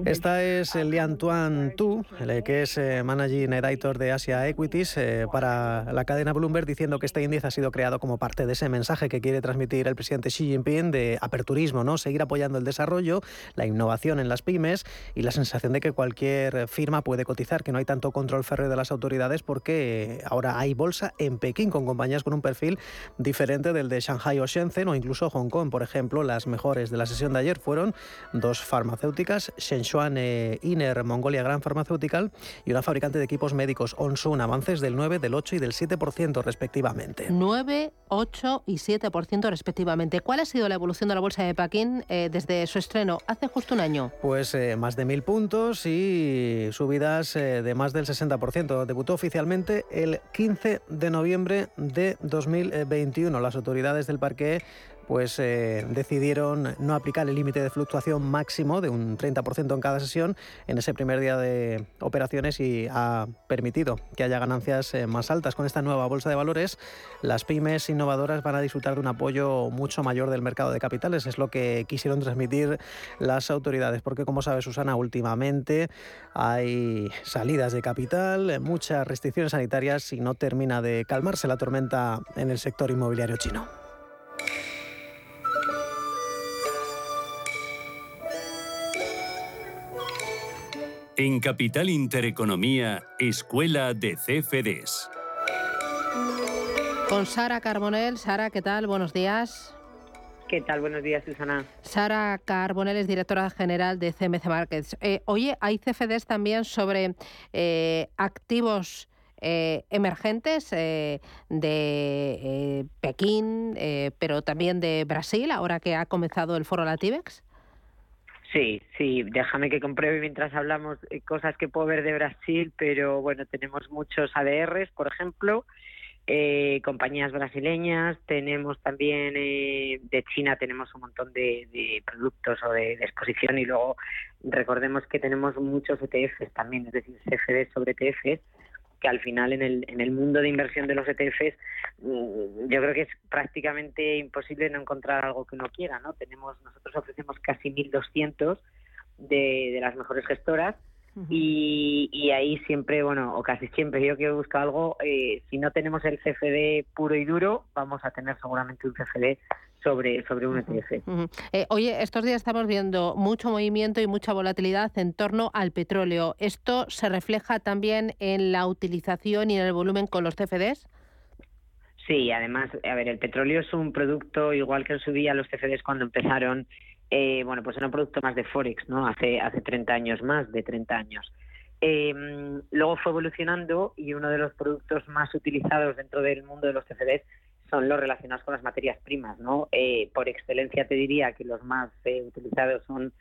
Esta es Lian Tuan Tu, que es eh, Managing Editor de Asia Equities eh, para la cadena Bloomberg, diciendo que este índice ha sido creado como parte de ese mensaje que quiere transmitir el presidente Xi Jinping de aperturismo, ¿no? seguir apoyando el desarrollo, la innovación en las pymes y la sensación de que cualquier firma puede cotizar, que no hay tanto control férreo de las autoridades porque ahora hay bolsa en Pekín con compañías con un perfil diferente del de Shanghai o Shenzhen o incluso Hong Kong, por ejemplo, las mejores de la sesión de ayer fueron dos farmacéuticas, Shenzhuan e Iner Mongolia Gran Pharmaceutical y una fabricante de equipos médicos, Onsun, avances del 9, del 8 y del 7% respectivamente. 9, 8 y 7% respectivamente. ¿Cuál ha sido la evolución de la bolsa de Pekín eh, desde su estreno hace justo un año? Pues eh, más de mil puntos y subidas eh, de más del 60%. Debutó oficialmente el 15 de noviembre de 2021. Las autoridades del parque pues eh, decidieron no aplicar el límite de fluctuación máximo de un 30% en cada sesión en ese primer día de operaciones y ha permitido que haya ganancias eh, más altas. Con esta nueva bolsa de valores, las pymes innovadoras van a disfrutar de un apoyo mucho mayor del mercado de capitales. Es lo que quisieron transmitir las autoridades, porque como sabe Susana, últimamente hay salidas de capital, muchas restricciones sanitarias y no termina de calmarse la tormenta en el sector inmobiliario chino. En Capital Intereconomía, Escuela de CFDs. Con Sara Carbonell. Sara, ¿qué tal? Buenos días. ¿Qué tal? Buenos días, Susana. Sara Carbonell es directora general de CMC Markets. Eh, oye, hay CFDs también sobre eh, activos eh, emergentes de Pekín, pero también de Brasil, ahora que ha comenzado el foro Latibex. Sí, sí, déjame que compruebe mientras hablamos cosas que puedo ver de Brasil, pero bueno, tenemos muchos ADRs, por ejemplo, eh, compañías brasileñas, tenemos también eh, de China, tenemos un montón de, productos o de, exposición y luego recordemos que tenemos muchos ETFs también, es decir, CFD sobre ETFs, que al final en el, en el mundo de inversión de los ETFs mm, yo creo que es prácticamente imposible no encontrar algo que uno quiera, ¿no? Tenemos, nosotros ofrecemos casi 1.200 de, de las mejores gestoras y, ahí siempre, bueno, o casi siempre, yo que busco algo, eh, si no tenemos el CFD puro y duro, vamos a tener seguramente un CFD sobre, sobre un ETF. Eh, oye, estos días estamos viendo mucho movimiento y mucha volatilidad en torno al petróleo. ¿Esto se refleja también en la utilización y en el volumen con los CFDs? Sí, además, a ver, el petróleo es un producto igual que en su día los CFDs cuando empezaron eh, bueno, pues era un producto más de Forex, ¿no? Hace, hace 30 años, más de 30 años. Eh, luego fue evolucionando y uno de los productos más utilizados dentro del mundo de los CFDs son los relacionados con las materias primas, ¿no? Eh, por excelencia te diría que los más utilizados son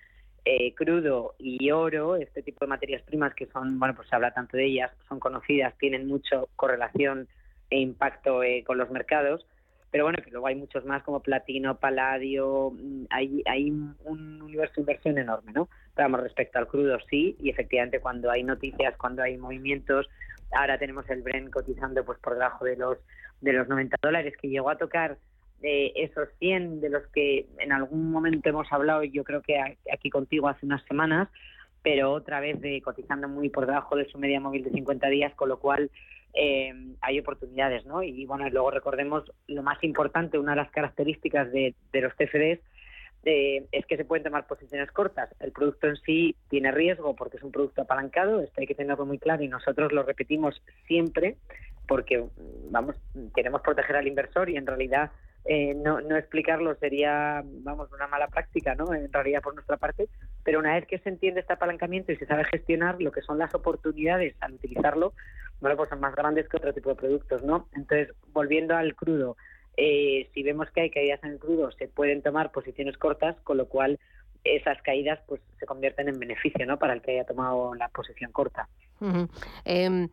crudo y oro, este tipo de materias primas que son, bueno, pues se habla tanto de ellas, son conocidas, tienen mucho correlación e impacto con los mercados pero bueno, que luego hay muchos más como platino, paladio, mm, hay, hay un universo de inversión enorme, ¿no? Pero vamos, respecto al crudo sí, y efectivamente cuando hay noticias, cuando hay movimientos, ahora tenemos el Brent cotizando pues por debajo de los de los 90 dólares, que llegó a tocar eh, esos 100 de los que en algún momento hemos hablado, yo creo que aquí contigo hace unas semanas, pero otra vez de cotizando muy por debajo de su media móvil de 50 días, con lo cual eh, hay oportunidades, ¿no? Y bueno, luego recordemos lo más importante, una de las características de, los TFDs eh, es que se pueden tomar posiciones cortas. El producto en sí tiene riesgo porque es un producto apalancado, esto hay que tenerlo muy claro y nosotros lo repetimos siempre porque, vamos, queremos proteger al inversor y en realidad eh, no, no explicarlo sería, vamos, una mala práctica, ¿no? En realidad por nuestra parte, pero una vez que se entiende este apalancamiento y se sabe gestionar lo que son las oportunidades al utilizarlo, bueno, pues son más grandes que otro tipo de productos, ¿no? Entonces, volviendo al crudo, eh, si vemos que hay caídas en el crudo, se pueden tomar posiciones cortas, con lo cual esas caídas pues se convierten en beneficio, ¿no? Para el que haya tomado la posición corta. Em,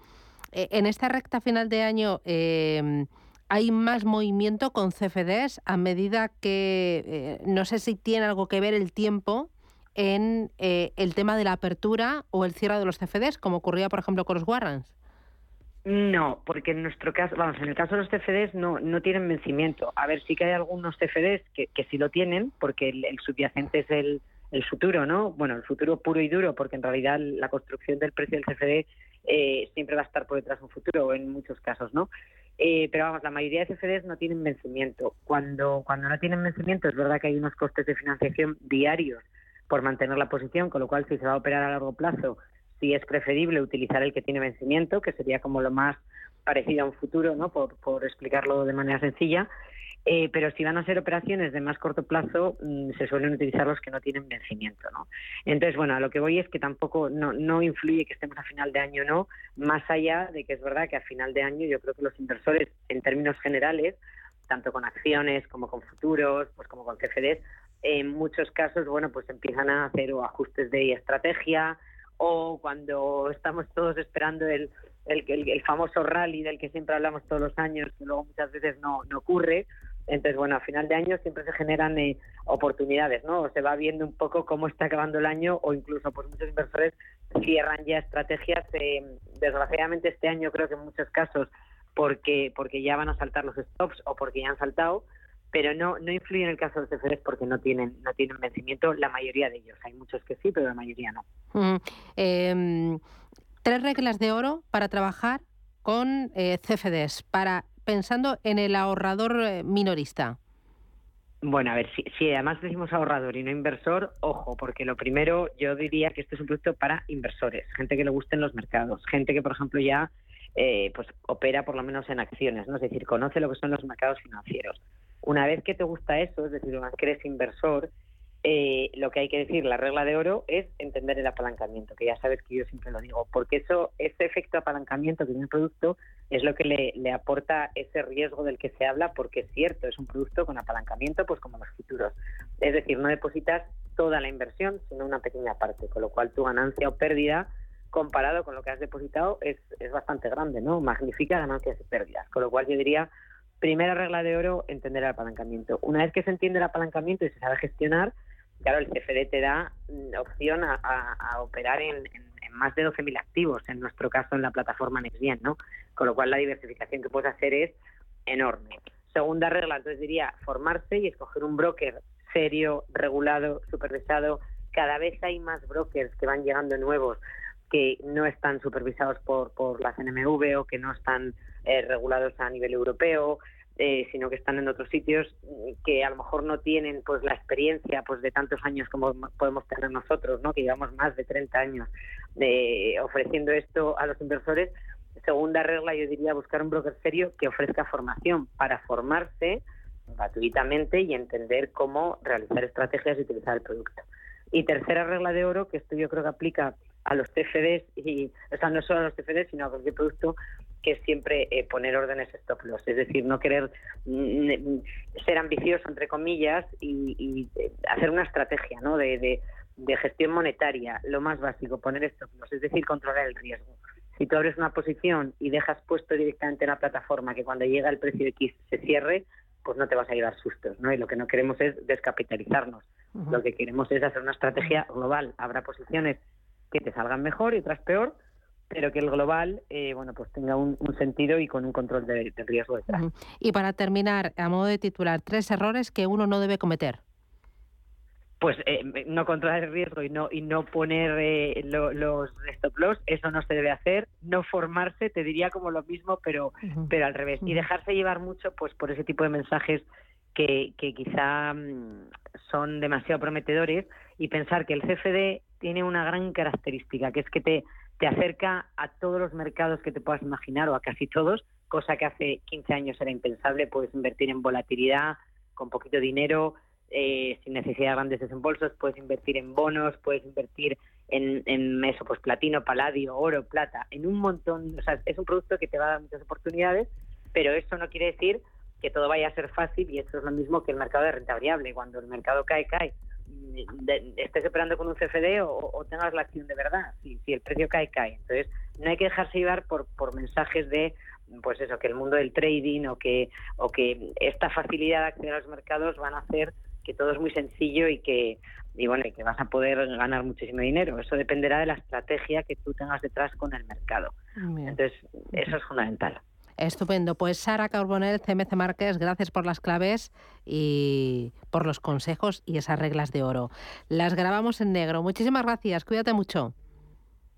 e, en esta recta final de año. Em, hay más movimiento con CFDs a medida que, eh, no sé si tiene algo que ver el tiempo en eh, el tema de la apertura o el cierre de los CFDs, como ocurría, por ejemplo, con los warrants. No, porque en nuestro caso, vamos, en el caso de los CFDs no, no tienen vencimiento. A ver, sí que hay algunos CFDs que, que sí lo tienen, porque el, subyacente es el, el, futuro, ¿no? Bueno, el futuro puro y duro, porque en realidad la construcción del precio del CFD eh, siempre va a estar por detrás de un futuro, en muchos casos, ¿no? Eh, pero vamos, la mayoría de CFDs no tienen vencimiento. Cuando, cuando no tienen vencimiento, es verdad que hay unos costes de financiación diarios por mantener la posición, con lo cual si se va a operar a largo plazo si es preferible utilizar el que tiene vencimiento, que sería como lo más parecido a un futuro, ¿no? Por, por explicarlo de manera sencilla. Eh, pero si van a ser operaciones de más corto plazo, mm, se suelen utilizar los que no tienen vencimiento, ¿no? Entonces, bueno, a lo que voy es que tampoco no, no influye que estemos a final de año o no, más allá de que es verdad que a final de año yo creo que los inversores, en términos generales, tanto con acciones como con futuros, pues como con CFDs, en muchos casos, bueno, pues empiezan a hacer ajustes de estrategia, o cuando estamos todos esperando el, el, el, famoso rally del que siempre hablamos todos los años, que luego muchas veces no, no ocurre. Entonces, bueno, a final de año siempre se generan eh, oportunidades, ¿no? se va viendo un poco cómo está acabando el año o incluso pues muchos inversores cierran ya estrategias, eh, desgraciadamente este año creo que en muchos casos porque porque ya van a saltar los stops o porque ya han saltado, pero no no influye en el caso de los CFDs porque no tienen no tienen vencimiento la mayoría de ellos hay muchos que sí pero la mayoría no em, tres reglas de oro para trabajar con eh, CFDs para pensando en el ahorrador eh, minorista bueno, a ver, si, si, además decimos ahorrador y no inversor, ojo, porque lo primero yo diría que este es un producto para inversores, gente que le gusten los mercados, gente que, por ejemplo, ya eh, pues opera por lo menos en acciones, ¿no? Es decir, conoce lo que son los mercados financieros. Una vez que te gusta eso, es decir, una vez que eres inversor, eh, lo que hay que decir, la regla de oro, es entender el apalancamiento, que ya sabes que yo siempre lo digo, porque eso, ese efecto apalancamiento que tiene el producto es lo que le, le, aporta ese riesgo del que se habla, porque es cierto, es un producto con apalancamiento, pues como los futuros. Es decir, no depositas toda la inversión, sino una pequeña parte, con lo cual tu ganancia o pérdida comparado con lo que has depositado es, es bastante grande, ¿no? Magnifica ganancias y pérdidas, con lo cual yo diría primera regla de oro, entender el apalancamiento. Una vez que se entiende el apalancamiento y se sabe gestionar, claro, el CFD te da mm, opción a, operar en, más de 12.000 activos, en nuestro caso en la plataforma NextGen, ¿no? Con lo cual la diversificación que puedes hacer es enorme. Segunda regla, entonces diría formarse y escoger un broker serio, regulado, supervisado. Cada vez hay más brokers que van llegando nuevos que no están supervisados por, por la CNMV o que no están eh, regulados a nivel europeo. Eh, sino que están en otros sitios que a lo mejor no tienen pues la experiencia pues de tantos años como podemos tener nosotros, ¿no? que llevamos más de 30 años de, ofreciendo esto a los inversores. Segunda regla, yo diría buscar un broker serio que ofrezca formación para formarse gratuitamente y entender cómo realizar estrategias y utilizar el producto. Y tercera regla de oro, que esto yo creo que aplica a los TFDs, y, o sea, no solo a los TFDs, sino a cualquier producto, que es siempre eh, poner órdenes stop loss, es decir, no querer mm, mm, ser ambicioso, entre comillas, y, eh, hacer una estrategia ¿no? de, gestión monetaria, lo más básico, poner stop loss, es decir, controlar el riesgo. Si tú abres una posición y dejas puesto directamente en la plataforma que cuando llega el precio X se cierre, pues no te vas a llevar sustos, ¿no? Y lo que no queremos es descapitalizarnos. Lo que queremos es hacer una estrategia global. Habrá posiciones que te salgan mejor y otras peor, pero que el global eh, bueno pues tenga un, sentido y con un control de, riesgo detrás. Y para terminar, a modo de titular, tres errores que uno no debe cometer. Pues eh, no controlar el riesgo y no y no poner eh, los stop loss, eso no se debe hacer. No formarse, te diría como lo mismo, pero pero al revés. Y dejarse llevar mucho pues por ese tipo de mensajes que, que quizá mm, son demasiado prometedores y pensar que el CFD tiene una gran característica, que es que te te acerca a todos los mercados que te puedas imaginar o a casi todos, cosa que hace 15 años era impensable. Puedes invertir en volatilidad con poquito dinero, eh, sin necesidad de grandes desembolsos, puedes invertir en bonos, puedes invertir en, en eso, pues platino, paladio, oro, plata, en un montón. O sea, es un producto que te va a dar muchas oportunidades, pero eso no quiere decir que todo vaya a ser fácil y eso es lo mismo que el mercado de renta variable. Cuando el mercado cae, cae estés operando con un CFD o, tengas la acción de verdad. Si, si, el precio cae, cae. Entonces, no hay que dejarse llevar por, por mensajes de, pues eso, que el mundo del trading o que, o que esta facilidad de acceder a los mercados van a hacer que todo es muy sencillo y que, y bueno, y que vas a poder ganar muchísimo dinero. Eso dependerá de la estrategia que tú tengas detrás con el mercado. Entonces, eso es fundamental. Estupendo. Pues Sara Carbonell, CMC Márquez, gracias por las claves y por los consejos y esas reglas de oro. Las grabamos en negro. Muchísimas gracias. Cuídate mucho.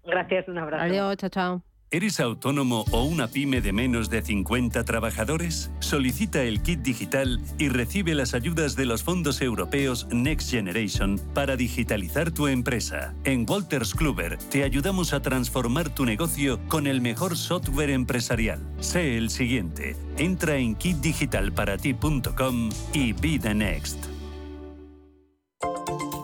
Gracias, un abrazo. Adiós, chao, chao. ¿Eres autónomo o una pyme de menos de 50 trabajadores? Solicita el kit digital y recibe las ayudas de los fondos europeos Next Generation para digitalizar tu empresa. En Walters Kluber te ayudamos a transformar tu negocio con el mejor software empresarial. Sé el siguiente. Entra en kitdigitalparati.com y be the next.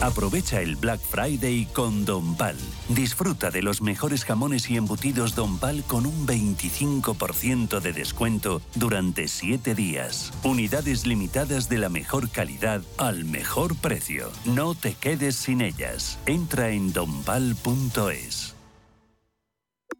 Aprovecha el Black Friday con Don Pal. Disfruta de los mejores jamones y embutidos Don Pal con un 25% de descuento durante 7 días. Unidades limitadas de la mejor calidad al mejor precio. No te quedes sin ellas. Entra en donpal.es.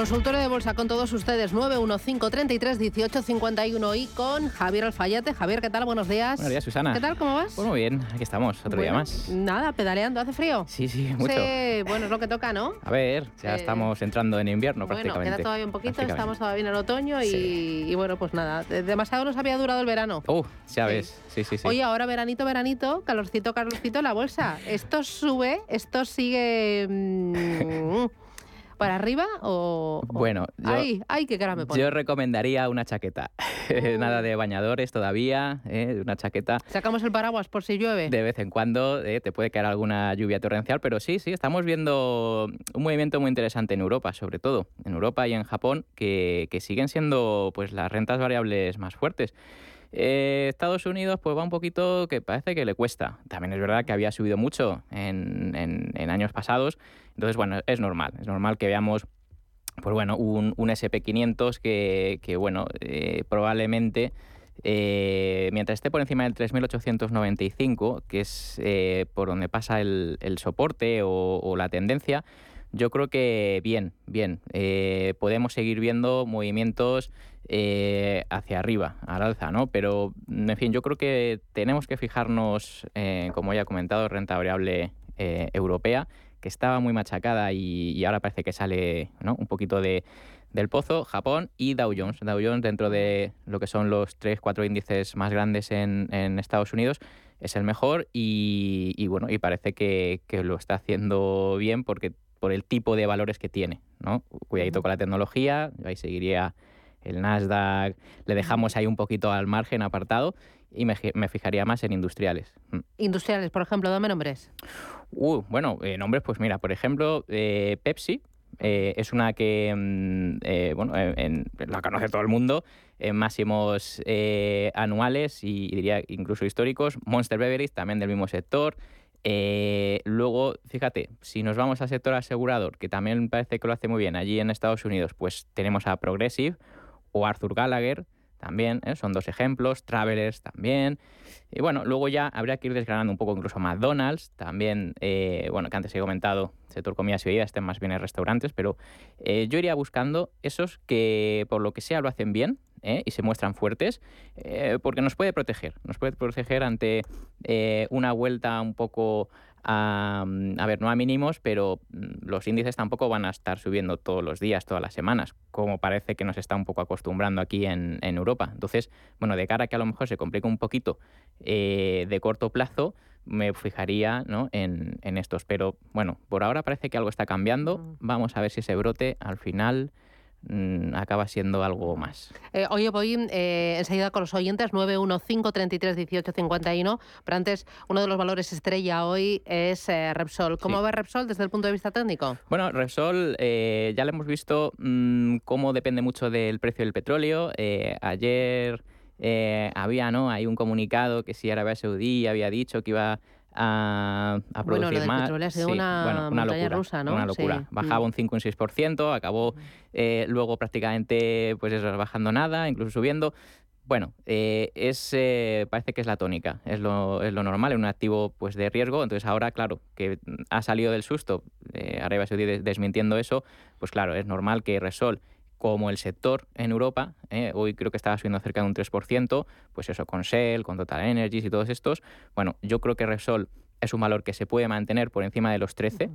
Consultorio de bolsa con todos ustedes, 915 33 18 51 y con Javier Alfayate. Javier, ¿qué tal? Buenos días. Buenos días, Susana. ¿Qué tal? ¿Cómo vas? Pues muy bien, aquí estamos, otro día más. Nada, pedaleando. ¿Hace frío? Sí, sí, mucho. Sí, bueno, es lo que toca, ¿no? A ver, ya Eh, estamos entrando en invierno Bueno, prácticamente. queda todavía un poquito, estamos todavía en el otoño y, y bueno, pues nada, de- demasiado nos había durado el verano. Uh, ya ves, sí, sí, sí. Oye, ahora veranito, veranito, calorcito, calorcito, la bolsa. ¿Esto sube? ¿Esto sigue mm, para arriba o...? o- Bueno, yo, Ay, ay, qué cara me pone. yo recomendaría una chaqueta. Nada de bañadores todavía, ¿eh? una chaqueta. Sacamos el paraguas por si llueve. De vez en cuando eh, te puede caer alguna lluvia torrencial, pero sí, sí, estamos viendo un movimiento muy interesante en Europa, sobre todo en Europa y en Japón, que, que siguen siendo pues las rentas variables más fuertes. Eh, Estados Unidos pues va un poquito que parece que le cuesta. También es verdad que había subido mucho en, en- en años pasados, entonces bueno, es normal, es normal que veamos pues bueno, un, un SP500 que, que, bueno, eh, probablemente eh, mientras esté por encima del 3.895, que es eh, por donde pasa el, soporte o, o la tendencia, yo creo que bien, bien. Eh, podemos seguir viendo movimientos eh, hacia arriba, al alza, ¿no? Pero, en fin, yo creo que tenemos que fijarnos, eh, como ya he comentado, renta variable eh, europea, que estaba muy machacada y, y ahora parece que sale ¿no? un poquito de, del pozo, Japón y Dow Jones. Dow Jones dentro de lo que son los tres, cuatro índices más grandes en, en Estados Unidos es el mejor y, y bueno, y parece que, que lo está haciendo bien porque por el tipo de valores que tiene, ¿no? Cuidadito con la tecnología, ahí seguiría el Nasdaq, le dejamos ahí un poquito al margen apartado y me, me fijaría más en industriales. Mm. Industriales, por ejemplo, dame nombres. Uh, bueno, eh, nombres, pues mira, por ejemplo, eh, Pepsi eh, es una que, mm, eh, bueno, en- en- la conoce todo el mundo, en máximos eh, anuales y, y diría incluso históricos. Monster Beverage, también del mismo sector. Eh, luego, fíjate, si nos vamos al sector asegurador, que también parece que lo hace muy bien allí en Estados Unidos, pues tenemos a Progressive o Arthur Gallagher, también, ¿eh? son dos ejemplos, Travelers también. Y bueno, luego ya habría que ir desgranando un poco incluso McDonald's, también, eh, bueno, que antes he comentado, sector comidas y bebidas, este más bien en restaurantes, pero eh, yo iría buscando esos que por lo que sea lo hacen bien, y se muestran fuertes, porque nos puede proteger, nos puede proteger ante una vuelta un poco a, a, ver, no a mínimos, pero mm, los índices tampoco van a estar subiendo todos los días, todas las semanas, como parece que nos está un poco acostumbrando aquí en, en Europa. Entonces, bueno, de cara a que a lo mejor se complique un poquito de corto plazo, me fijaría ¿no? en, en, estos. Pero bueno, por ahora parece que algo está cambiando. Vamos a ver si ese brote al final acaba siendo algo más. Eh, oye, voy eh, enseguida con los oyentes, 915331851, pero antes uno de los valores estrella hoy es eh, Repsol. ¿Cómo sí. ve Repsol desde el punto de vista técnico? Bueno, Repsol eh, ya le hemos visto mmm, cómo depende mucho del precio del petróleo. Ayer... Había no hay un comunicado que si Arabia Saudí había dicho que iba a, a producir bueno, más. Petróleo ha sido sí, una, bueno, una locura, rusa, ¿no? Una locura. Sí. Bajaba mm. un 5 un 6%, acabó eh, luego prácticamente pues eso, bajando nada, incluso subiendo. Bueno, eh, es, eh, parece que es la tónica, es lo, es lo normal, es un activo pues, de riesgo. Entonces ahora, claro, que ha salido del susto, Arabia Saudí desmintiendo eso, pues claro, es normal que Resol como el sector en Europa, eh, hoy creo que estaba subiendo cerca de un 3%, pues eso con Shell, con Total Energies y todos estos, bueno, yo creo que Repsol es un valor que se puede mantener por encima de los 13.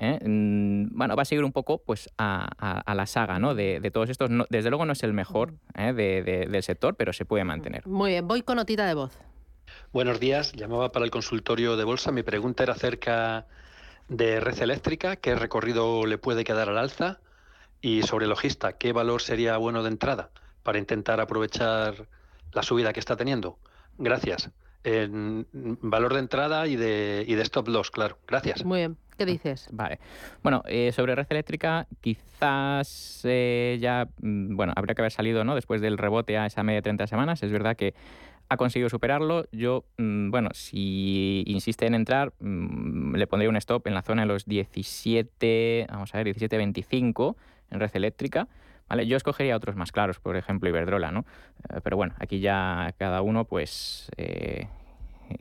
¿eh? Bueno, va a seguir un poco pues a, a, a la saga ¿no? de, de todos estos. No, desde luego no es el mejor ¿eh? de, de, del sector, pero se puede mantener. Muy bien, voy con notita de voz. Buenos días, llamaba para el consultorio de bolsa. Mi pregunta era acerca de red eléctrica, qué recorrido le puede quedar al alza y sobre logista, ¿qué valor sería bueno de entrada para intentar aprovechar la subida que está teniendo? Gracias. En valor de entrada y de, y de stop loss, claro. Gracias. Muy bien. ¿Qué dices? Vale. Bueno, eh, sobre red eléctrica, quizás eh, ya, bueno, habría que haber salido, ¿no? Después del rebote a esa media de 30 semanas. Es verdad que ha conseguido superarlo. Yo, mmm, bueno, si insiste en entrar, mmm, le pondría un stop en la zona de los 17, vamos a ver, 17.25 en red eléctrica. ¿Vale? Yo escogería otros más claros, por ejemplo, Iberdrola, ¿no? Eh, pero bueno, aquí ya cada uno, pues, eh,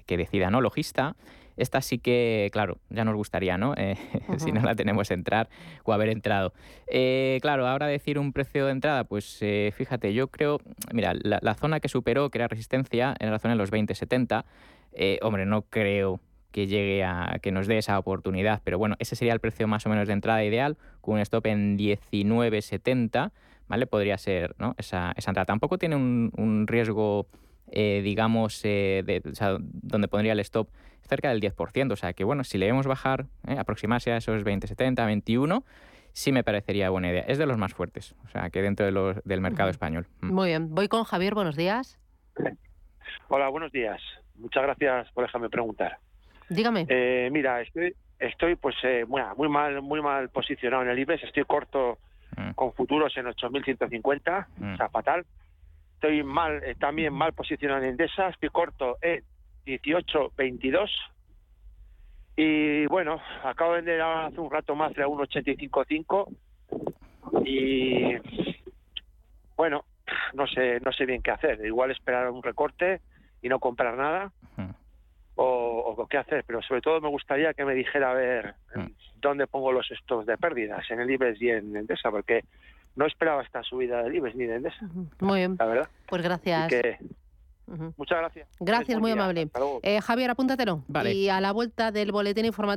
que decida, ¿no? Logista. Esta sí que, claro, ya nos gustaría, ¿no? Eh, si no la tenemos entrar o haber entrado. Claro, ahora decir un precio de entrada, pues fíjate, yo creo, mira, la, la, zona que superó, que era resistencia, era la zona de los 20-70. hombre, no creo que llegue a que nos dé esa oportunidad, pero bueno, ese sería el precio más o menos de entrada ideal, con un stop en 19.70, ¿vale? Podría ser, ¿no? Esa, esa entrada. Tampoco tiene un, un riesgo, eh, digamos, eh, de, o sea, donde pondría el stop cerca del 10%, o sea que bueno, si le vemos bajar, ¿eh? aproximarse a esos 20.70, 21, sí me parecería buena idea. Es de los más fuertes, o sea que dentro de los, del mercado español. Mm. Muy bien, voy con Javier, buenos días. Hola, buenos días. Muchas gracias por dejarme preguntar. Dígame. Eh, mira, estoy, estoy pues eh, muy mal, muy mal posicionado en el IBEX. Estoy corto mm. con futuros en 8.150, mm. o sea, fatal. Estoy mal, eh, también mal posicionado en Endesa. Estoy corto en 18.22. Y bueno, acabo de vender hace un rato más de 1.85.5 y bueno, no sé, no sé bien qué hacer. Igual esperar un recorte y no comprar nada. Mm o, o, qué hacer, pero sobre todo me gustaría que me dijera a ver mm. dónde pongo los estos de pérdidas, en el IBEX y en Endesa, porque no esperaba esta subida del IBEX ni de Endesa. Muy bien. La verdad. Pues gracias. Que, uh -huh. Muchas gracias. Gracias, muy día. amable. Eh, Javier, apúntatelo. Vale. Y a la vuelta del boletín informativo